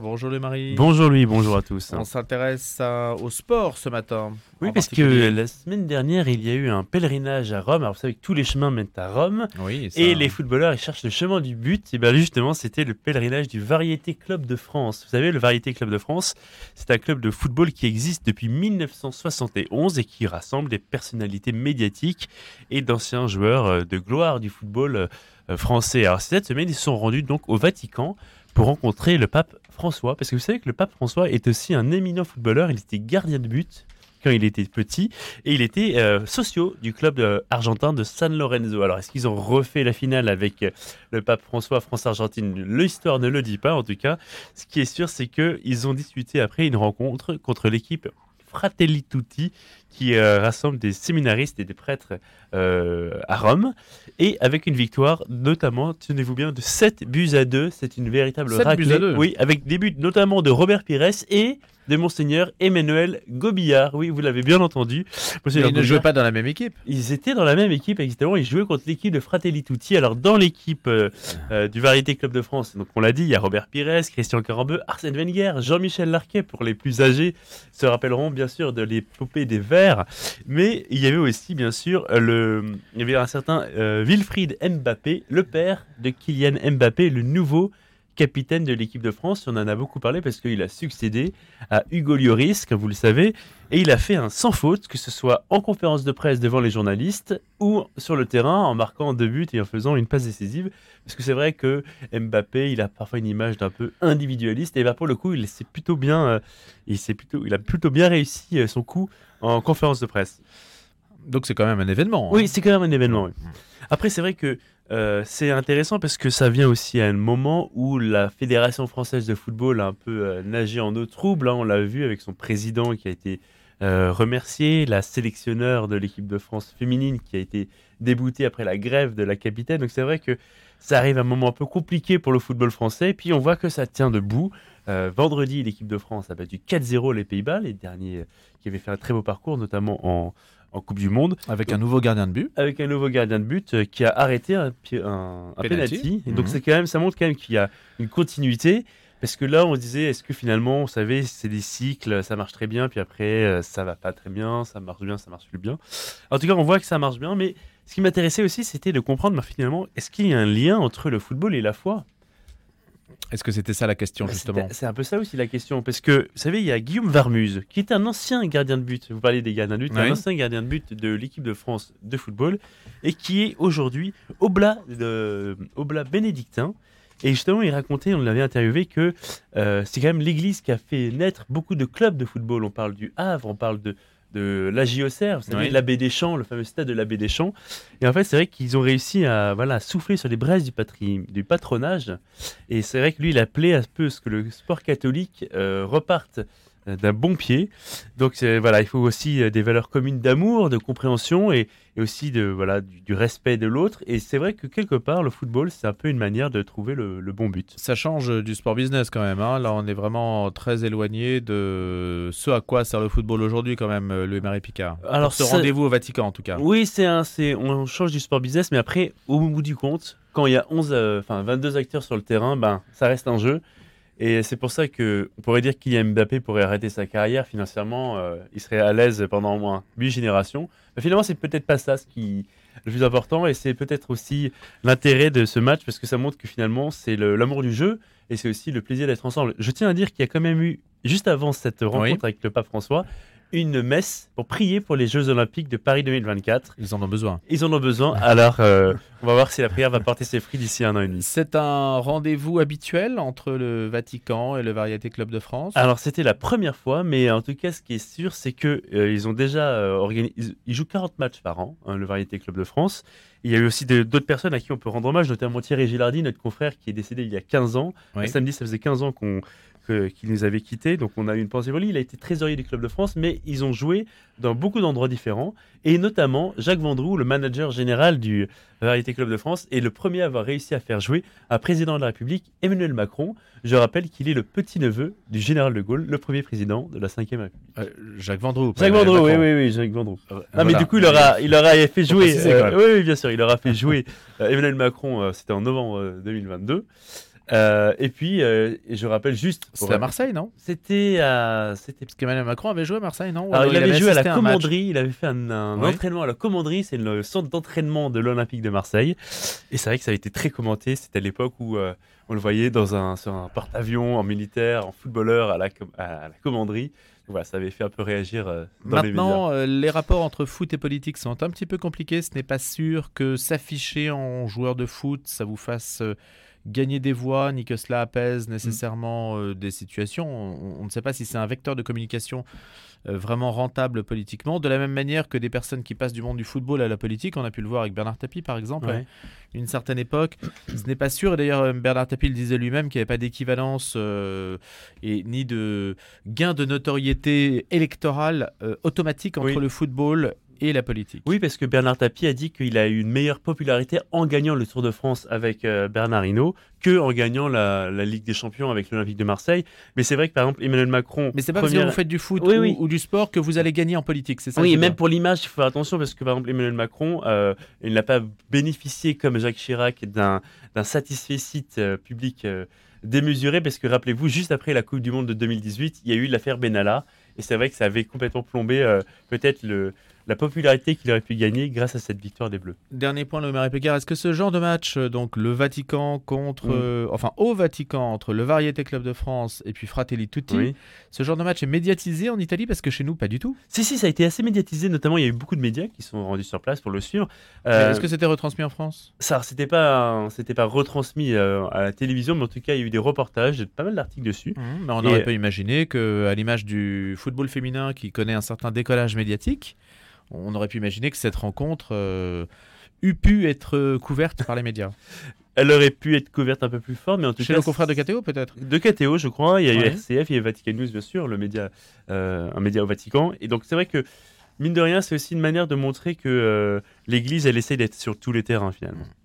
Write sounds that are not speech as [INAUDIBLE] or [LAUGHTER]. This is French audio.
Bonjour les Marie. Bonjour lui, bonjour à tous. On s'intéresse au sport ce matin. Oui, parce que la semaine dernière, il y a eu un pèlerinage à Rome. Alors vous savez que tous les chemins mènent à Rome. Oui, et les footballeurs, ils cherchent le chemin du but. Et bien justement, c'était le pèlerinage du Variété Club de France. Vous savez, le Variété Club de France, c'est un club de football qui existe depuis 1971 et qui rassemble des personnalités médiatiques et d'anciens joueurs euh, de gloire du football euh, français. Alors cette semaine, ils sont rendus donc au Vatican pour rencontrer le pape François, parce que vous savez que le pape François est aussi un éminent footballeur, il était gardien de but quand il était petit, et il était euh, socio du club euh, argentin de San Lorenzo. Alors, est-ce qu'ils ont refait la finale avec euh, le pape François, France-Argentine? L'histoire ne le dit pas, en tout cas. Ce qui est sûr, c'est qu'ils ont disputé après une rencontre contre l'équipe Fratelli Tutti, qui euh, rassemble des séminaristes et des prêtres euh, à Rome, et avec une victoire, notamment, tenez-vous bien, de 7 buts à 2. C'est une véritable 7 Buts à 2. Oui, avec des buts notamment de Robert Pires et de Monseigneur Emmanuel Gobillard. Oui, vous l'avez bien entendu. ils ne jouaient pas dans la même équipe. Ils étaient dans la même équipe, exactement. Ils jouaient contre l'équipe de Fratelli Tutti. Alors, dans l'équipe euh, euh, du Variété Club de France, donc on l'a dit, il y a Robert Pires, Christian Carambeu, Arsène Wenger, Jean-Michel Larquet, pour les plus âgés, se rappelleront bien sûr de l'épopée des Verts. Mais il y avait aussi, bien sûr, le, il y avait un certain euh, Wilfried Mbappé, le père de Kylian Mbappé, le nouveau capitaine de l'équipe de France. On en a beaucoup parlé parce qu'il a succédé à Hugo Lloris, comme vous le savez, et il a fait un sans faute, que ce soit en conférence de presse devant les journalistes ou sur le terrain en marquant deux buts et en faisant une passe décisive. Parce que c'est vrai que Mbappé, il a parfois une image d'un peu individualiste et bah, pour le coup, il plutôt bien, euh, il, plutôt, il a plutôt bien réussi euh, son coup en conférence de presse. Donc c'est quand même un événement. Oui, hein. c'est quand même un événement. Après, c'est vrai que euh, c'est intéressant parce que ça vient aussi à un moment où la Fédération française de football a un peu euh, nagé en eau trouble. Hein. on l'a vu avec son président qui a été euh, remercié, la sélectionneur de l'équipe de France féminine qui a été déboutée après la grève de la capitaine. Donc c'est vrai que ça arrive à un moment un peu compliqué pour le football français. Puis on voit que ça tient debout. vendredi, l'équipe de France a battu 4-0 les Pays-Bas, les derniers qui avaient fait un très beau parcours, notamment en, en Coupe du Monde. Avec un nouveau gardien de but. Avec un nouveau gardien de but euh, qui a arrêté un, un, penalty. Et donc mhm. c'est quand même, ça montre quand même qu'il y a une continuité. Parce que là, on se disait, est-ce que finalement, vous savez, c'est des cycles, ça marche très bien, puis après, euh, ça va pas très bien, ça marche bien, ça marche plus bien. En tout cas, on voit que ça marche bien, mais ce qui m'intéressait aussi, c'était de comprendre, finalement, est-ce qu'il y a un lien entre le football et la foi? Est-ce que c'était ça la question, bah, justement C'est un peu ça aussi la question. Parce que, vous savez, il y a Guillaume Varmuse, qui est un ancien gardien de but. Vous parlez des gardiens de but, un ancien gardien de but de l'équipe de France de football, et qui est aujourd'hui oblat, de, oblat bénédictin. Et justement, il racontait, on l'avait interviewé, que euh, c'est quand même l'Église qui a fait naître beaucoup de clubs de football. On parle du Havre, on parle de, de la JOCR, vous savez, l'abbé des Champs, le fameux stade de l'abbé des Champs. Et en fait, c'est vrai qu'ils ont réussi à voilà, souffler sur les braises du, du patronage. Et c'est vrai que lui, il appelait un peu ce que le sport catholique euh, reparte d'un bon pied. Donc voilà, il faut aussi euh, des valeurs communes d'amour, de compréhension et, aussi de voilà du, respect de l'autre. Et c'est vrai que quelque part, le football, c'est un peu une manière de trouver le, bon but. Ça change du sport business quand même. Hein. Là, on est vraiment très éloigné de ce à quoi sert le football aujourd'hui quand même, euh, Louis-Marie Picard. Alors, ce rendez-vous au Vatican en tout cas. Oui, c'est un, c'est on change du sport business, mais après, au bout du compte, quand il y a 11, enfin 22 acteurs sur le terrain, ben ça reste un jeu. Et c'est pour ça que on pourrait dire qu'Kylian Mbappé pourrait arrêter sa carrière financièrement. Euh, il serait à l'aise pendant au moins 8 générations. Mais finalement, c'est peut-être pas ça ce qui est le plus important. Et c'est peut-être aussi l'intérêt de ce match parce que ça montre que finalement, c'est l'amour du jeu et c'est aussi le plaisir d'être ensemble. Je tiens à dire qu'il y a quand même eu, juste avant cette rencontre avec le pape François, une messe pour prier pour les Jeux Olympiques de Paris 2024. Ils en ont besoin. Ils en ont besoin. Alors, euh, on va voir si la prière va porter ses fruits d'ici un an et demi. C'est un rendez-vous habituel entre le Vatican et le Variété Club de France? Alors, c'était la première fois, mais en tout cas, ce qui est sûr, c'est qu'ils euh, ont déjà euh, organisé. Ils, jouent 40 matchs par an, hein, le Variété Club de France. Il y a eu aussi d'autres personnes à qui on peut rendre hommage, notamment Thierry Gilardi, notre confrère qui est décédé il y a 15 ans. Samedi, ça faisait 15 ans qu'on qui nous avait quittés. Donc on a eu une pensée pour lui. Il a été trésorier du club de France, mais ils ont joué dans beaucoup d'endroits différents. Et notamment, Jacques Vendroux, le manager général du Variété Club de France, est le premier à avoir réussi à faire jouer un président de la République, Emmanuel Macron. Je rappelle qu'il est le petit-neveu du général de Gaulle, le premier président de la Ve République. Euh, Jacques Vendroux. Jacques Vendroux, oui, oui, oui, Jacques Vendroux. ah, mais du coup, il aura, il aura fait jouer. Euh, oui, oui, bien sûr, il aura fait [LAUGHS] jouer euh, Emmanuel Macron, c'était en novembre 2022. Euh, et puis, euh, je rappelle juste. C'était à Marseille, non? C'était à. C'était parce qu'Emmanuel Macron avait joué à Marseille, non? Alors, il, avait, joué à la commanderie. Il avait fait un, entraînement à la commanderie. C'est le centre d'entraînement de l'Olympique de Marseille. Et c'est vrai que ça a été très commenté. C'était à l'époque où euh, on le voyait dans un, sur un porte-avions, en militaire, en footballeur à la, à la commanderie. Voilà, ça avait fait un peu réagir dans Maintenant, les médias. les rapports entre foot et politique sont un petit peu compliqués. Ce n'est pas sûr que s'afficher en joueur de foot, ça vous fasse gagner des voix, ni que cela apaise nécessairement euh, des situations. On, ne sait pas si c'est un vecteur de communication euh, vraiment rentable politiquement. De la même manière que des personnes qui passent du monde du football à la politique, on a pu le voir avec Bernard Tapie par exemple, à une certaine époque. Ce n'est pas sûr, et d'ailleurs euh, Bernard Tapie le disait lui-même, qu'il n'y avait pas d'équivalence et ni de gain de notoriété électorale automatique entre le football et la politique. Oui, parce que Bernard Tapie a dit qu'il a eu une meilleure popularité en gagnant le Tour de France avec euh, Bernard Hinault que en gagnant la, Ligue des Champions avec l'Olympique de Marseille. Mais c'est vrai que par exemple Emmanuel Macron. Mais c'est pas parce que vous faites du foot ou, du sport que vous allez gagner en politique, c'est ça Oui, et même pour l'image, il faut faire attention parce que par exemple Emmanuel Macron, euh, il n'a pas bénéficié comme Jacques Chirac d'un satisfait site euh, public démesuré parce que rappelez-vous, juste après la Coupe du Monde de 2018, il y a eu l'affaire Benalla et c'est vrai que ça avait complètement plombé peut-être le la popularité qu'il aurait pu gagner grâce à cette victoire des Bleus. Dernier point, le Pécard. Est-ce que ce genre de match, euh, donc le Vatican contre, mm. euh, enfin au Vatican entre le Variété Club de France et puis Fratelli Tutti, ce genre de match est médiatisé en Italie parce que chez nous pas du tout? Si si, ça a été assez médiatisé. Notamment, il y a eu beaucoup de médias qui sont rendus sur place pour le suivre. Euh, est-ce que c'était retransmis en France? Ça, c'était pas, c'était pas retransmis à la télévision, mais en tout cas, il y a eu des reportages, pas mal d'articles dessus. Mmh, mais on aurait pu imaginer que, à l'image du football féminin qui connaît un certain décollage médiatique on aurait pu imaginer que cette rencontre euh, eût pu être euh, couverte par les médias. [LAUGHS] Elle aurait pu être couverte un peu plus fort, mais en tout Chez cas. Chez confrère de KTO, peut-être De KTO, je crois. Il y a eu RCF, il y a Vatican News, bien sûr, le média, euh, un média au Vatican. Et donc, c'est vrai que, mine de rien, c'est aussi une manière de montrer que l'Église, elle essaye d'être sur tous les terrains, finalement.